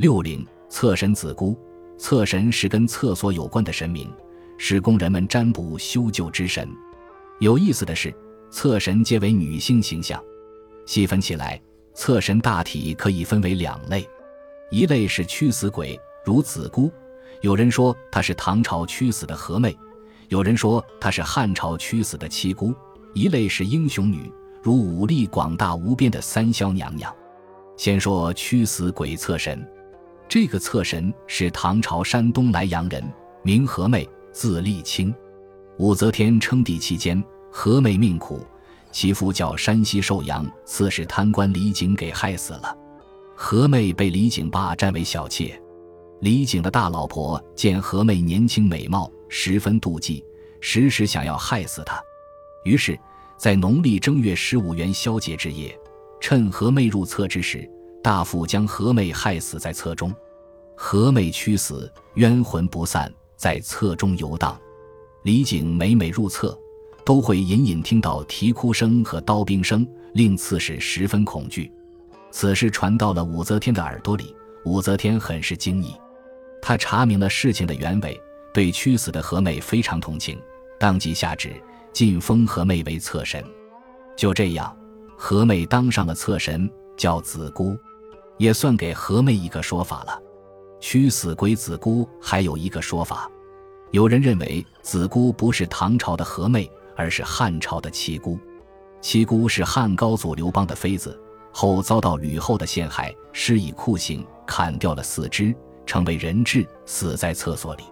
六陵厕神子姑，厕神是跟厕所有关的神明，是供人们占卜修旧之神。有意思的是，厕神皆为女性形象。细分起来，厕神大体可以分为两类，一类是驱死鬼，如子姑，有人说她是唐朝驱死的和妹，有人说她是汉朝驱死的七姑；一类是英雄女，如武力广大无边的三霄娘娘。先说驱死鬼厕神，这个侧神是唐朝山东莱阳人，名何妹，字丽清。武则天称帝期间，何妹命苦，其父叫山西寿阳刺史贪官李景给害死了。何妹被李景霸占为小妾，李景的大老婆见何妹年轻美貌，十分妒忌，时时想要害死她。于是，在农历正月十五元宵节之夜，趁何妹入厕之时，大腹将何妹害死在厕中。何妹屈死，冤魂不散，在厕中游荡。李景每每入厕，都会隐隐听到啼哭声和刀兵声，令刺史十分恐惧。此事传到了武则天的耳朵里，武则天很是惊异。她查明了事情的原委，对屈死的何妹非常同情，当即下旨晋封何妹为侧神。就这样，何妹当上了侧神，叫子姑，也算给何妹一个说法了。屈死归子姑，还有一个说法。有人认为子姑不是唐朝的和妹，而是汉朝的七姑。七姑是汉高祖刘邦的妃子，后遭到吕后的陷害，施以酷刑，砍掉了四肢，成为人质，死在厕所里。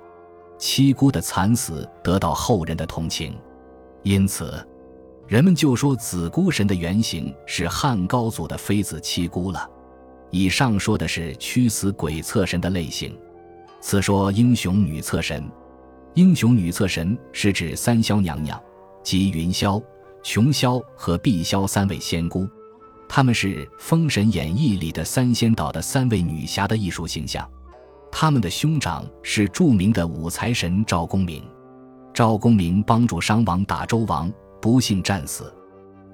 七姑的惨死得到后人的同情，因此人们就说子姑神的原型是汉高祖的妃子七姑了。以上说的是驱死鬼测神的类型，此说英雄女测神。英雄女厕神是指三霄娘娘，即云霄、琼霄和碧霄三位仙姑，她们是《封神演义》里的三仙岛的三位女侠的艺术形象。他们的兄长是著名的五财神赵公明。赵公明帮助商王打周王，不幸战死。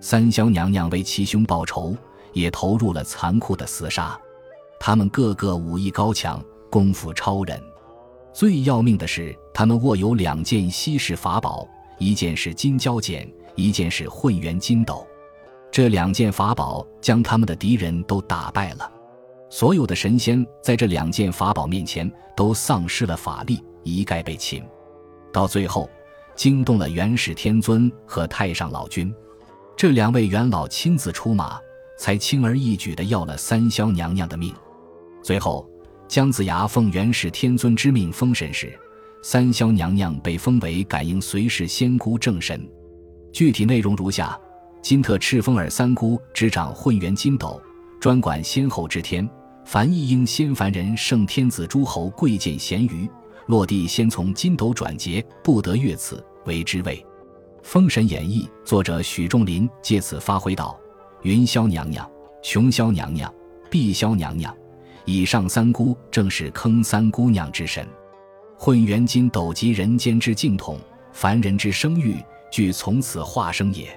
三霄娘娘为其兄报仇，也投入了残酷的厮杀。他们个个武艺高强，功夫超人。最要命的是，他们握有两件稀世法宝，一件是金蛟锏，一件是混元金斗。这两件法宝将他们的敌人都打败了。所有的神仙在这两件法宝面前都丧失了法力，一概被擒。到最后，惊动了元始天尊和太上老君，这两位元老亲自出马，才轻而易举地要了三霄娘娘的命。最后。姜子牙奉元始天尊之命封神时，三霄娘娘被封为感应随侍仙姑正神。具体内容如下：金特赤峰耳三姑执掌混元金斗，专管仙后之天。凡一应仙凡人圣天子诸侯贵贱咸鱼，落地先从金斗转劫，不得越此为之谓。《封神演义》作者许仲林借此发挥道：云霄娘娘、琼霄娘娘、碧霄娘娘。以上三姑正是坑三姑娘之神，混元金斗及人间之净统，凡人之生育，俱从此化生也。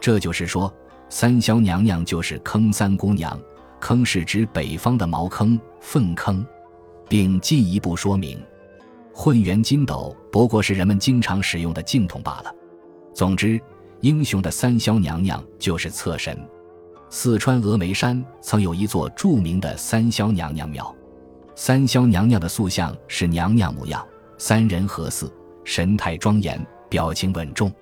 这就是说，三霄娘娘就是坑三姑娘，坑是指北方的茅坑、粪坑，并进一步说明，混元金斗不过是人们经常使用的净统罢了。总之，英雄的三霄娘娘就是侧神。四川峨眉山曾有一座著名的三霄娘娘庙，三霄娘娘的塑像是娘娘模样，三人合祀，神态庄严，表情稳重。